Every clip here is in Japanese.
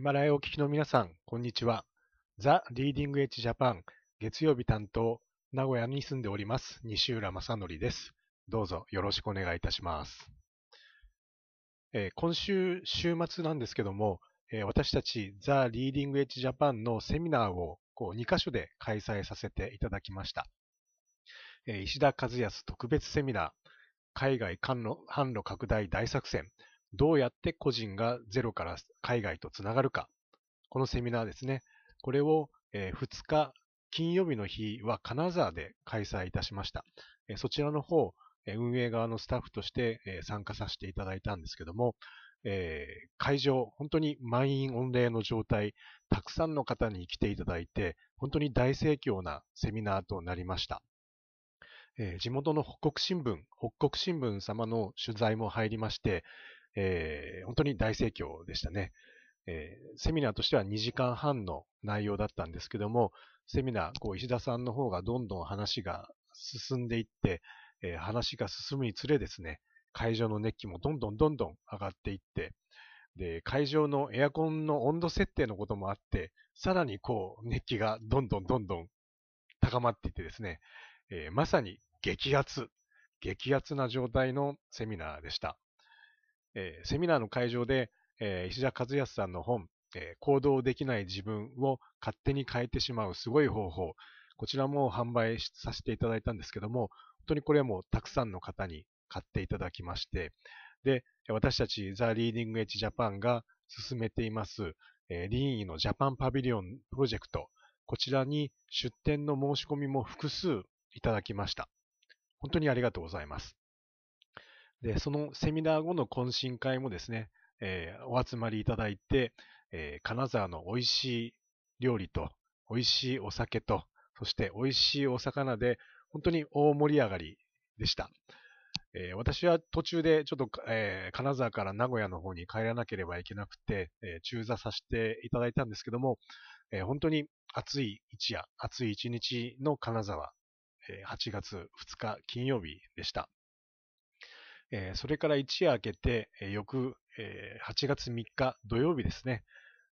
ヒマラヤをお聞きの皆さん、こんにちは。ザ・リーディングエッジジャパン月曜日担当、名古屋に住んでおります、西浦正則です。どうぞよろしくお願いいたします。えー、今週、週末なんですけども、えー、私たちザ・リーディングエッジジャパンのセミナーをこう2カ所で開催させていただきました。えー、石田和康特別セミナー、海外販路販路拡大大作戦、どうやって個人がゼロから海外とつながるか。このセミナーですね。これを2日、金曜日の日は金沢で開催いたしました。そちらの方、運営側のスタッフとして参加させていただいたんですけども、会場、本当に満員御礼の状態、たくさんの方に来ていただいて、本当に大盛況なセミナーとなりました。地元の北国新聞、北国新聞様の取材も入りまして、えー、本当に大盛況でしたね。えー、セミナーとしては2時間半の内容だったんですけども、セミナー、こう石田さんの方がどんどん話が進んでいって、えー、話が進むにつれですね、会場の熱気もどんどんどんどん上がっていって、で、会場のエアコンの温度設定のこともあって、さらにこう、熱気がどんどんどんどん高まっていってですね、えー、まさに激アツ、激アツな状態のセミナーでした。えー、セミナーの会場で、えー、石田和康さんの本、えー、行動できない自分を勝手に変えてしまうすごい方法、こちらも販売させていただいたんですけども、本当にこれはもうたくさんの方に買っていただきまして、で、私たちザ・リーディングエッジジャパンが進めています、えー、リーンイのジャパンパビリオンプロジェクト、こちらに出展の申し込みも複数いただきました。本当にありがとうございます。で、そのセミナー後の懇親会もですね、えー、お集まりいただいて、えー、金沢の美味しい料理と、美味しいお酒と、そして美味しいお魚で、本当に大盛り上がりでした。えー、私は途中でちょっと、えー、金沢から名古屋の方に帰らなければいけなくて、えー、中座させていただいたんですけども、え本当に暑い一夜、暑い一日の金沢、え8月2日金曜日でした。えー、それから一夜明けて、えー、翌、えー、8月3日土曜日ですね、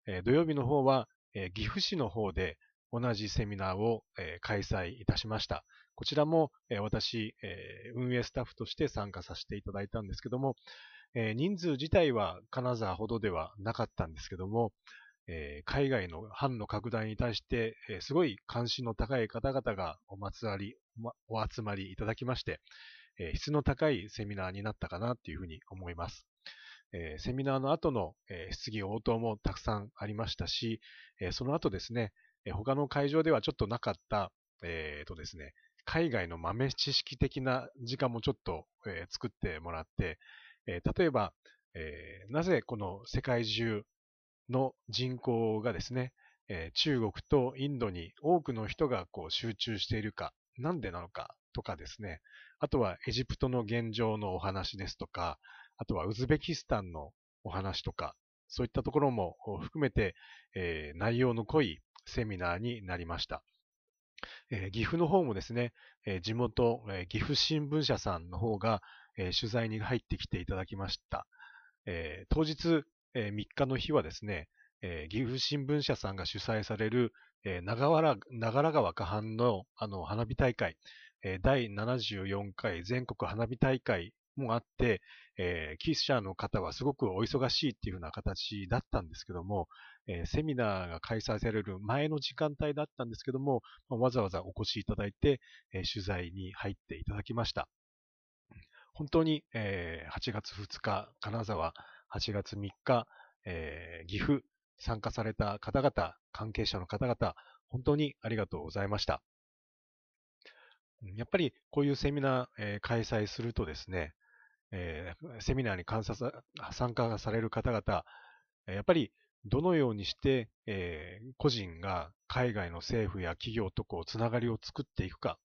え土曜日の方は、え岐阜市の方で同じセミナーを、え開催いたしました。こちらも、え私、え運営スタッフとして参加させていただいたんですけども、え人数自体は金沢ほどではなかったんですけども、え海外の藩の拡大に対して、えすごい関心の高い方々がおまつわり、お集まりいただきまして、え質の高いセミナーになったかなっていうふうに思います。えセミナーの後の、え質疑応答もたくさんありましたし、えその後ですね、え他の会場ではちょっとなかった、えーとですね、海外の豆知識的な時間もちょっと、え作ってもらって、え例えば、えなぜこの世界中の人口がですね、え中国とインドに多くの人がこう集中しているか、なんでなのかとかですね、あとはエジプトの現状のお話ですとか、あとはウズベキスタンのお話とか、そういったところも含めて、えー、内容の濃いセミナーになりました。えー、岐阜の方もですね、えー、地元、え岐阜新聞社さんの方が、え取材に入ってきていただきました。え当日、え3日の日はですね、え岐阜新聞社さんが主催される、え長原長良川河畔のあの花火大会、え第74回全国花火大会もあって、えー、キース社の方はすごくお忙しいっていう風な形だったんですけども、えー、セミナーが開催される前の時間帯だったんですけども、まあ、わざわざお越しいただいて、えー、取材に入っていただきました。本当に、え8月2日、金沢、8月3日、え岐阜、参加された方々、関係者の方々、本当にありがとうございました。やっぱりこういうセミナー、えー、開催するとですね、えー、セミナーに参加される方々、やっぱりどのようにして、えー、個人が海外の政府や企業とこうつながりを作っていくか、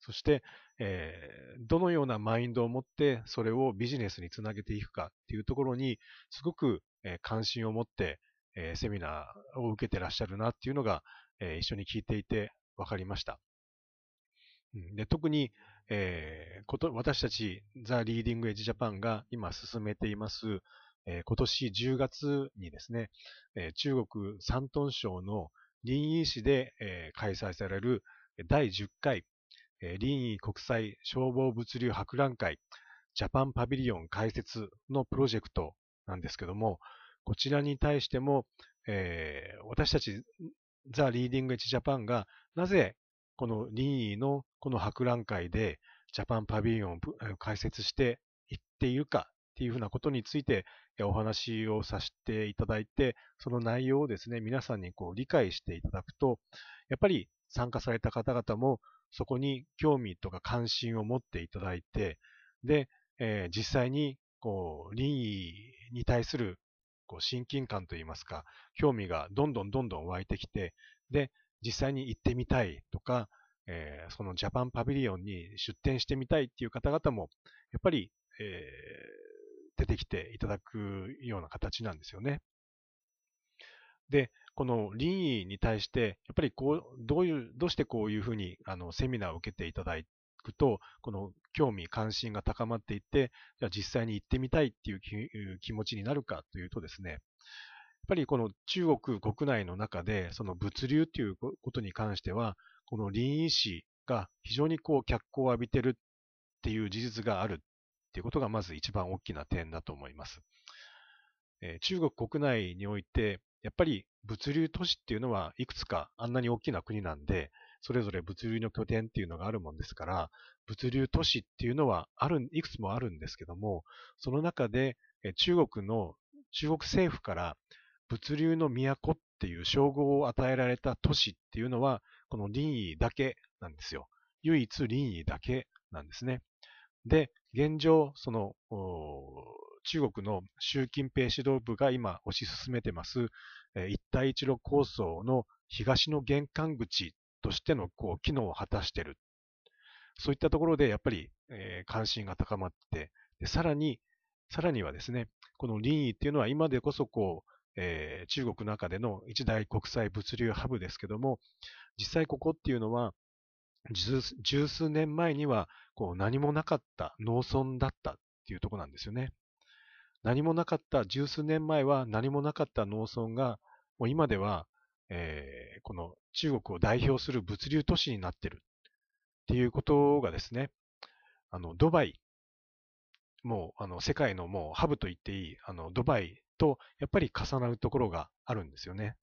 そして、えー、どのようなマインドを持ってそれをビジネスにつなげていくかっていうところにすごく、え関心を持って、えセミナーを受けてらっしゃるなっていうのが、え一緒に聞いていて分かりました。で特に、えー、こと私たちザ・リーディング・エッジ・ジャパンが今進めています、えー、今年10月にですね、えー、中国山東省の臨沂市で、えー、開催される第10回、えー、臨沂国際消防物流博覧会ジャパンパビリオン開設のプロジェクトなんですけども、こちらに対しても、えー、私たちザ・リーディング・エッジ・ジャパンがなぜこの臨沂のこの博覧会でジャパンパビリオンを開設していっているかっていうふうなことについてお話をさせていただいて、その内容をですね、皆さんにこう理解していただくと、やっぱり参加された方々もそこに興味とか関心を持っていただいて、で、えー、実際にこう臨沂に対するこう親近感といいますか、興味がどんどんどんどん湧いてきて、で、実際に行ってみたいとか、えー、そのジャパンパビリオンに出展してみたいっていう方々も、やっぱり、えー、出てきていただくような形なんですよね。で、この林医に対して、やっぱりこう、どういう、どうしてこういうふうに、あの、セミナーを受けていただくと、この興味、関心が高まっていって、じゃあ実際に行ってみたいっていう気持ちになるかというとですね、やっぱりこの中国国内の中で、その物流っていうことに関しては、この臨沂市が非常にこう脚光を浴びてるっていう事実があるっていうことがまず一番大きな点だと思います。えー、中国国内において、やっぱり物流都市っていうのはいくつかあんなに大きな国なんで、それぞれ物流の拠点っていうのがあるもんですから、物流都市っていうのはある、いくつもあるんですけども、その中で中国の、中国政府から物流の都っていう称号を与えられた都市っていうのは、この林沂だけなんですよ。唯一林沂だけなんですね。で、現状、その、中国の習近平指導部が今推し進めてます、一帯一路構想の東の玄関口としてのこう機能を果たしている。そういったところでやっぱり、えー、関心が高まって、さらに、さらにはですね、この林沂っていうのは今でこそこう、えー、中国の中での一大国際物流ハブですけども、実際ここっていうのは、十数年前にはこう何もなかった農村だったっていうとこなんですよね。何もなかった、十数年前は何もなかった農村が、もう今では、えー、この中国を代表する物流都市になってるっていうことがですね、あの、ドバイ、もう、あの、世界のもうハブと言っていい、あの、ドバイとやっぱり重なるところがあるんですよね。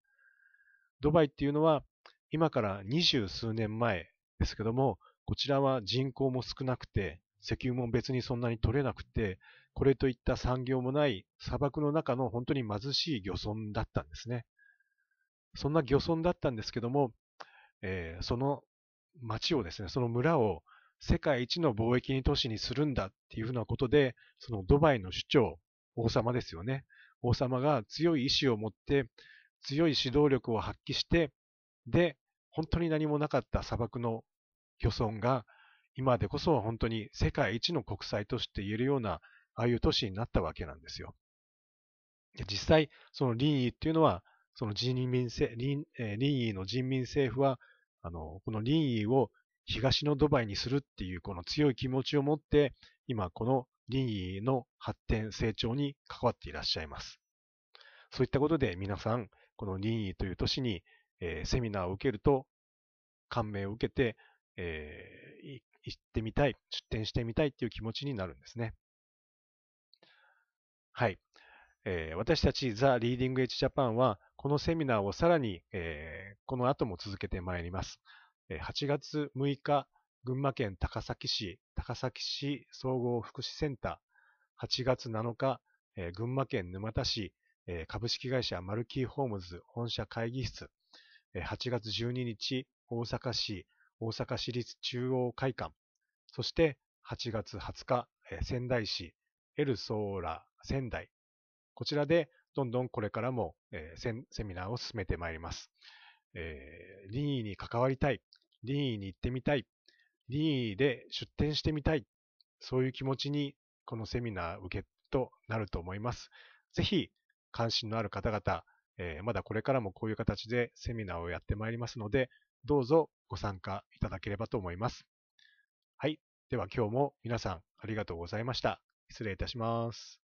ドバイっていうのは、今から二十数年前ですけども、こちらは人口も少なくて、石油も別にそんなに取れなくて、これといった産業もない砂漠の中の本当に貧しい漁村だったんですね。そんな漁村だったんですけども、えー、その町をですね、その村を世界一の貿易都市にするんだっていうふうなことで、そのドバイの首長、王様ですよね。王様が強い意志を持って、強い指導力を発揮して、で、本当に何もなかった砂漠の漁村が、今でこそ本当に世界一の国際都市って言えるような、ああいう都市になったわけなんですよ。で実際、その林沂っていうのは、その人民林沂の人民政府は、あの、この林沂を東のドバイにするっていうこの強い気持ちを持って、今この林沂の発展、成長に関わっていらっしゃいます。そういったことで皆さん、この林沂という都市に、えー、セミナーを受けると、感銘を受けて、えー、行ってみたい、出展してみたいっていう気持ちになるんですね。はい。えー、私たちザ・リーディング・エッジ・ジャパンは、このセミナーをさらに、えー、この後も続けてまいります。8月6日、群馬県高崎市、高崎市総合福祉センター、8月7日、えー、群馬県沼田市、株式会社マルキーホームズ本社会議室、えー、8月12日、大阪市、大阪市立中央会館、そして8月20日、仙台市、エルソーラ仙台、こちらでどんどんこれからも、セミナーを進めてまいります。えー、に関わりたい、林医に行ってみたい、任意で出展してみたい、そういう気持ちにこのセミナー受けとなると思います。ぜひ関心のある方々、えー、まだこれからもこういう形でセミナーをやってまいりますので、どうぞご参加いただければと思います。はい。では今日も皆さんありがとうございました。失礼いたします。